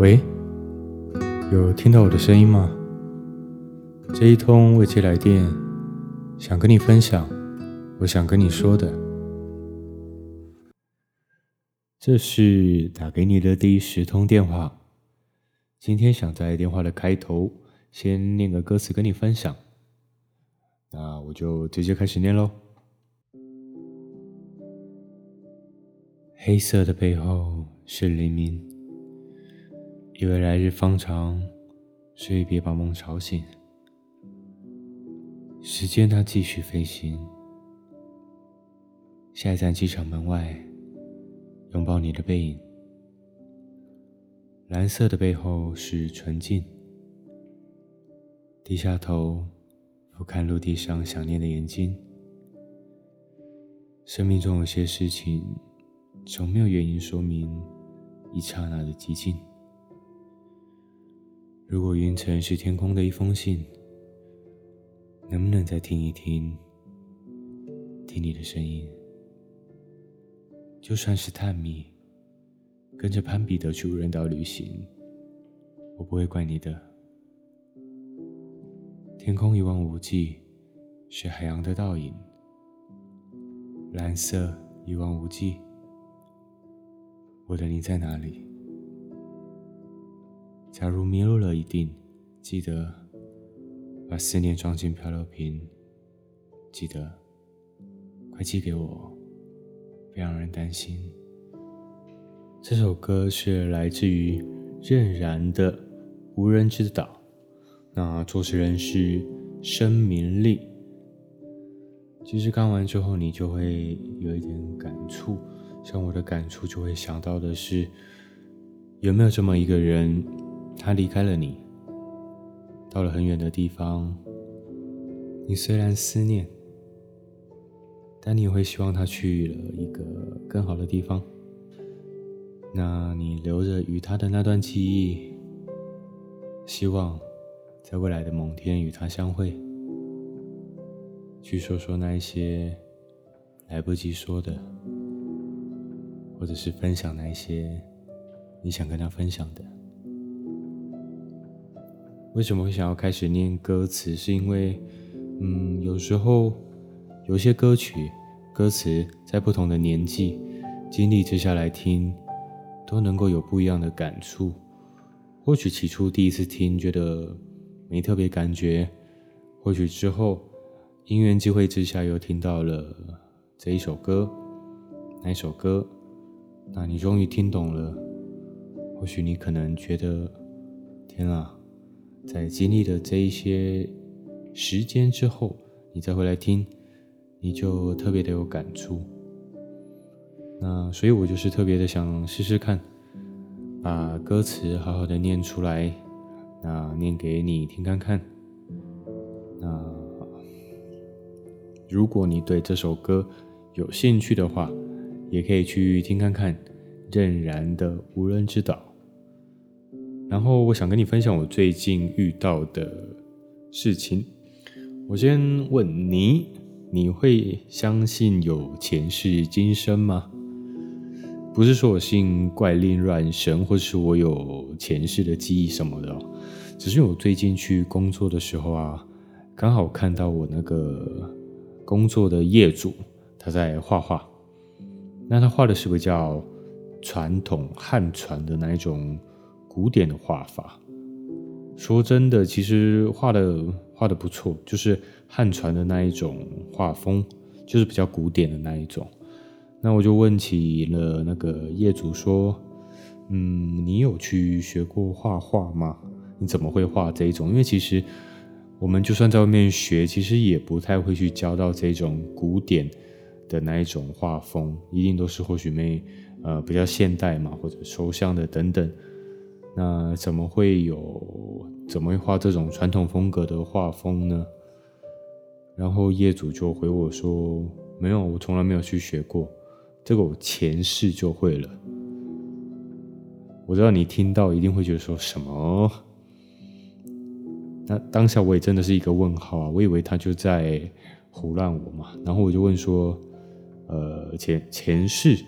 喂，有听到我的声音吗？这一通未接来电，想跟你分享，我想跟你说的。这是打给你的第十通电话。今天想在电话的开头先念个歌词跟你分享，那我就直接开始念喽。黑色的背后是黎明。以为来日方长，所以别把梦吵醒。时间它继续飞行，下一站机场门外，拥抱你的背影。蓝色的背后是纯净，低下头俯瞰陆地上想念的眼睛。生命中有些事情，总没有原因说明一刹那的寂静。如果云层是天空的一封信，能不能再听一听，听你的声音？就算是探秘，跟着潘彼得去无人岛旅行，我不会怪你的。天空一望无际，是海洋的倒影，蓝色一望无际。我的你在哪里？假如迷路了，一定记得把思念装进漂流瓶。记得快寄给我，别让人担心。这首歌是来自于任然的《无人之岛》，那作词人是申明利。其实看完之后，你就会有一点感触，像我的感触就会想到的是，有没有这么一个人？他离开了你，到了很远的地方。你虽然思念，但你也会希望他去了一个更好的地方。那你留着与他的那段记忆，希望在未来的某天与他相会，去说说那一些来不及说的，或者是分享那一些你想跟他分享的。为什么会想要开始念歌词？是因为，嗯，有时候有些歌曲歌词在不同的年纪经历之下来听，都能够有不一样的感触。或许起初第一次听觉得没特别感觉，或许之后因缘际会之下又听到了这一首歌，那一首歌，那你终于听懂了。或许你可能觉得，天啊！在经历了这一些时间之后，你再回来听，你就特别的有感触。那所以我就是特别的想试试看，把歌词好好的念出来，那念给你听看看。那如果你对这首歌有兴趣的话，也可以去听看看任然的《无人之岛》。然后我想跟你分享我最近遇到的事情。我先问你，你会相信有前世今生吗？不是说我信怪力乱神，或是我有前世的记忆什么的，只是我最近去工作的时候啊，刚好看到我那个工作的业主他在画画。那他画的是比较传统汉传的那一种。古典的画法，说真的，其实画的画的不错，就是汉传的那一种画风，就是比较古典的那一种。那我就问起了那个业主说：“嗯，你有去学过画画吗？你怎么会画这一种？因为其实我们就算在外面学，其实也不太会去教到这种古典的那一种画风，一定都是或许没呃比较现代嘛，或者抽象的等等。”那怎么会有？怎么会画这种传统风格的画风呢？然后业主就回我说：“没有，我从来没有去学过，这个我前世就会了。”我知道你听到一定会觉得说什么？那当下我也真的是一个问号啊！我以为他就在胡乱我嘛。然后我就问说：“呃，前前世，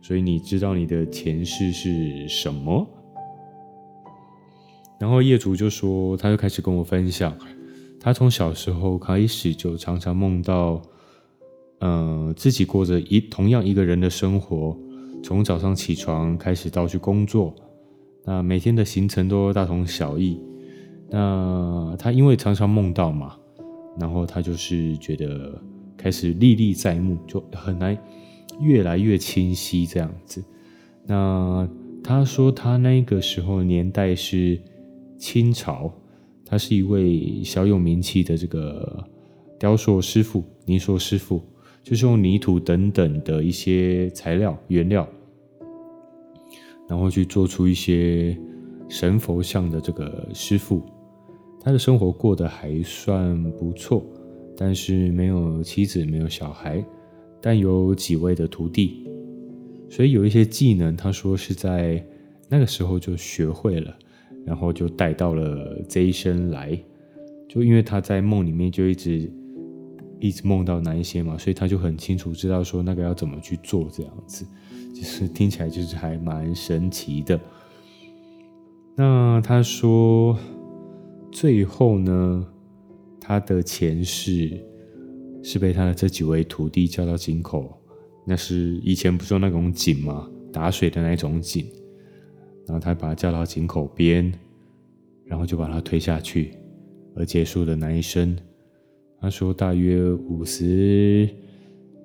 所以你知道你的前世是什么？”然后业主就说，他就开始跟我分享，他从小时候开始就常常梦到，呃，自己过着一同样一个人的生活，从早上起床开始到去工作，那每天的行程都大同小异。那他因为常常梦到嘛，然后他就是觉得开始历历在目，就很难越来越清晰这样子。那他说他那个时候年代是清朝，他是一位小有名气的这个雕塑师傅、泥塑师傅，就是用泥土等等的一些材料原料，然后去做出一些神佛像的这个师傅。他的生活过得还算不错，但是没有妻子，没有小孩，但有几位的徒弟，所以有一些技能，他说是在那个时候就学会了，然后就带到了这一生来。就因为他在梦里面就一直一直梦到那一些嘛，所以他就很清楚知道说那个要怎么去做，这样子，就是听起来就是还蛮神奇的。那他说。最后呢，他的前世是被他的这几位徒弟叫到井口，那是以前不是有那种井吗？打水的那种井，然后他把他叫到井口边，然后就把他推下去，而结束的那一生。他说大约五十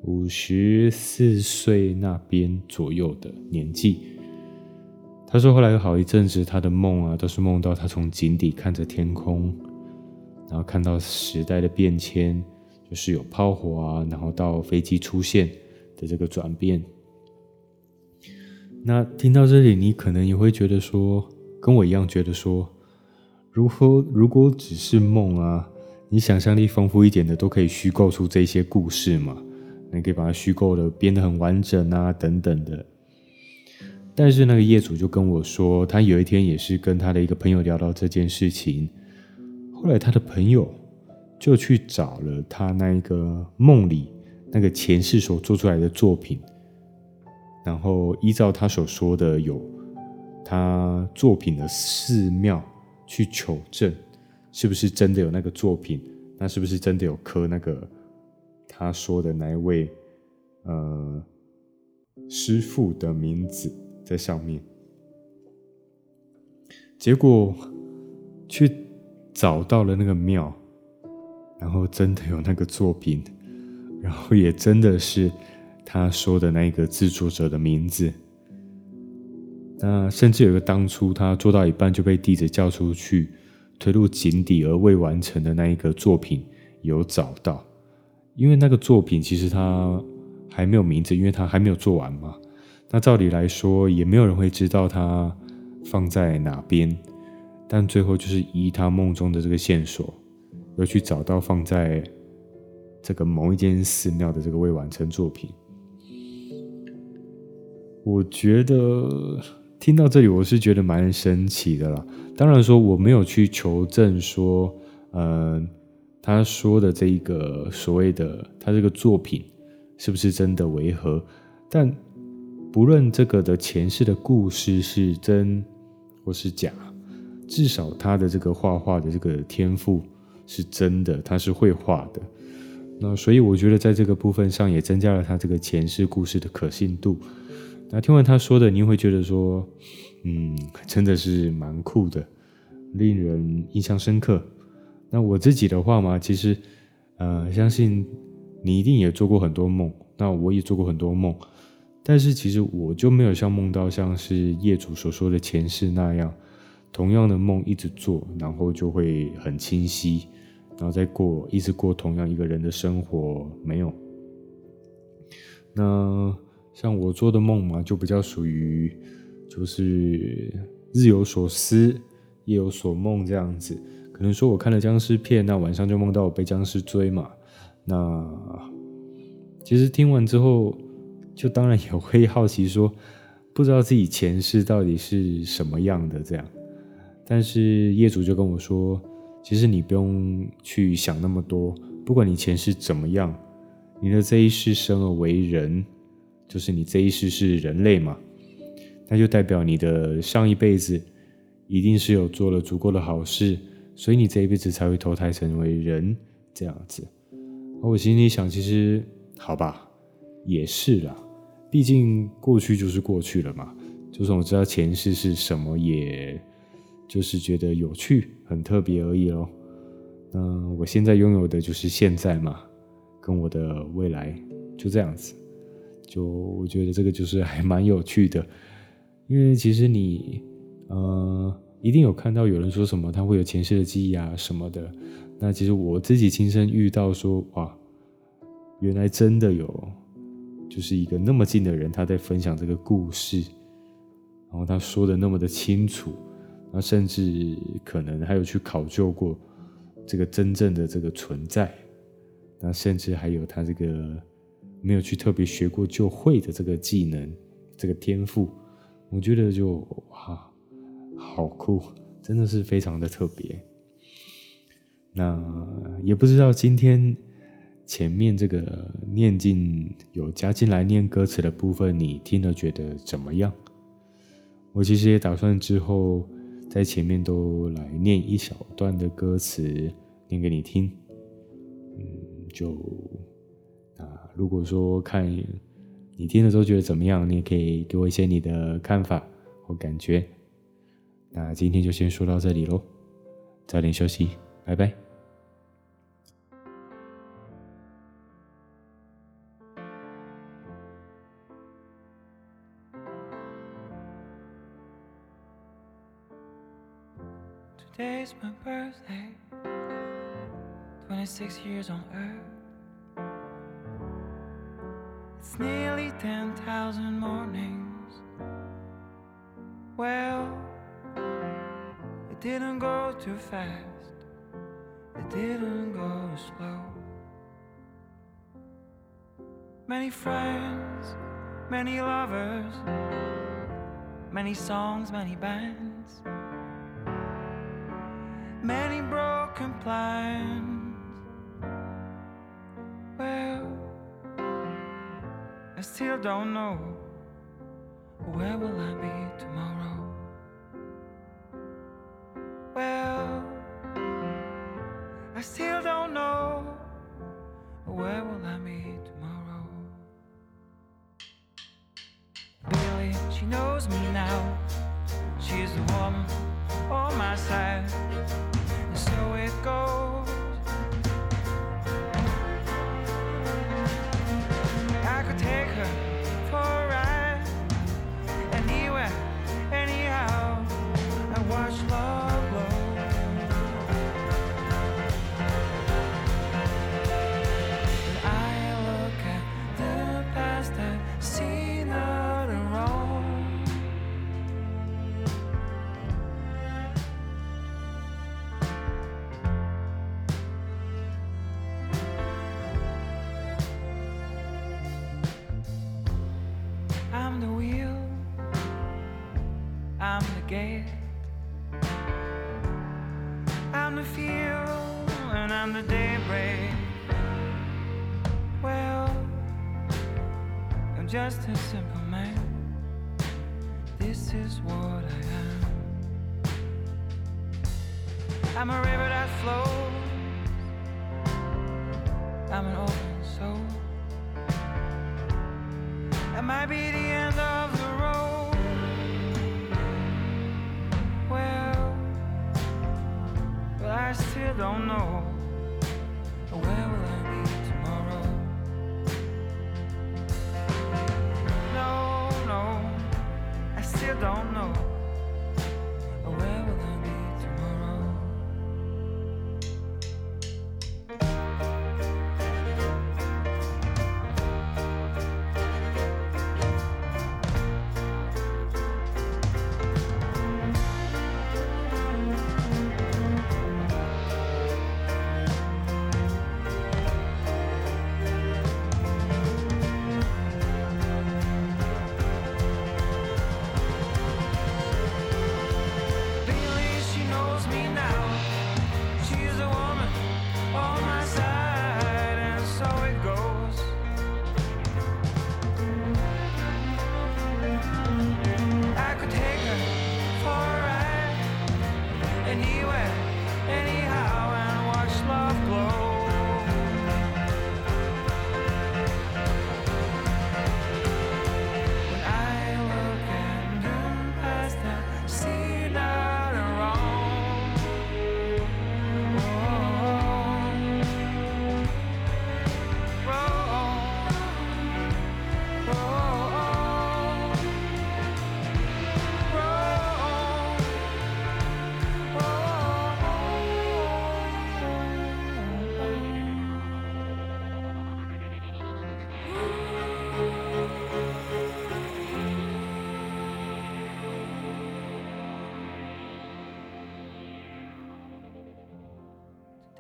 五十四岁那边左右的年纪。他说：“后来有好一阵子，他的梦啊，都是梦到他从井底看着天空，然后看到时代的变迁，就是有炮火啊，然后到飞机出现的这个转变。那听到这里，你可能也会觉得说，跟我一样觉得说，如何如果只是梦啊，你想象力丰富一点的，都可以虚构出这些故事嘛？你可以把它虚构的编得很完整啊，等等的。”但是那个业主就跟我说，他有一天也是跟他的一个朋友聊到这件事情，后来他的朋友就去找了他那一个梦里那个前世所做出来的作品，然后依照他所说的有他作品的寺庙去求证，是不是真的有那个作品？那是不是真的有刻那个他说的那一位呃师傅的名字？在上面，结果去找到了那个庙，然后真的有那个作品，然后也真的是他说的那个制作者的名字。那甚至有个当初他做到一半就被弟子叫出去推入井底而未完成的那一个作品有找到，因为那个作品其实他还没有名字，因为他还没有做完嘛。那照理来说，也没有人会知道他放在哪边，但最后就是依他梦中的这个线索，又去找到放在这个某一间寺庙的这个未完成作品。我觉得听到这里，我是觉得蛮神奇的啦。当然说我没有去求证说，嗯，他说的这一个所谓的他这个作品是不是真的为何，但。不论这个的前世的故事是真或是假，至少他的这个画画的这个天赋是真的，他是会画的。那所以我觉得在这个部分上也增加了他这个前世故事的可信度。那听完他说的，你会觉得说，嗯，真的是蛮酷的，令人印象深刻。那我自己的话嘛，其实，呃，相信你一定也做过很多梦，那我也做过很多梦。但是其实我就没有像梦到像是业主所说的前世那样，同样的梦一直做，然后就会很清晰，然后再过一直过同样一个人的生活，没有。那像我做的梦嘛，就比较属于就是日有所思，夜有所梦这样子。可能说我看了僵尸片，那晚上就梦到我被僵尸追嘛。那其实听完之后。就当然也会好奇说，不知道自己前世到底是什么样的这样，但是业主就跟我说，其实你不用去想那么多，不管你前世怎么样，你的这一世生而为人，就是你这一世是人类嘛，那就代表你的上一辈子一定是有做了足够的好事，所以你这一辈子才会投胎成为人这样子。我心里想，其实好吧，也是啦，毕竟过去就是过去了嘛。就算我知道前世是什么，也就是觉得有趣、很特别而已咯。那我现在拥有的就是现在嘛，跟我的未来就这样子。就我觉得这个就是还蛮有趣的，因为其实你呃一定有看到有人说什么他会有前世的记忆啊什么的。那其实我自己亲身遇到说哇，原来真的有，就是一个那么近的人他在分享这个故事。然后他说的那么的清楚，那甚至可能还有去考究过这个真正的这个存在，那甚至还有他这个没有去特别学过就会的这个技能，这个天赋，我觉得就哇，好酷，真的是非常的特别。那也不知道今天前面这个念经有加进来念歌词的部分，你听了觉得怎么样？我其实也打算之后在前面都来念一小段的歌词，念给你听。嗯，就啊，如果说看你听的时候觉得怎么样，你也可以给我一些你的看法或感觉。那今天就先说到这里喽，早点休息，拜拜。Today's my birthday, 26 years on earth. It's nearly 10,000 mornings. Well, it didn't go too fast, it didn't go slow. Many friends, many lovers, many songs, many bands many broken plans. Still don't know where will I be tomorrow. Well, I still don't know where will I be tomorrow. Billy, she knows me now. She's the woman on my side gate, I'm the fuel, and I'm the daybreak. Well, I'm just a simple man. This is what I am. I'm a river that flows. I'm an open soul. That might be the end of you don't know.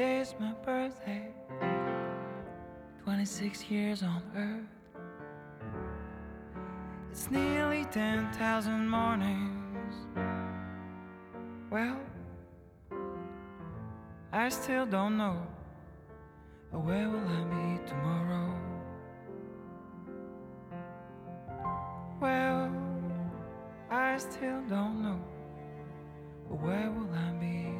Today's my birthday. 26 years on earth. It's nearly 10,000 mornings. Well, I still don't know. Where will I be tomorrow? Well, I still don't know. Where will I be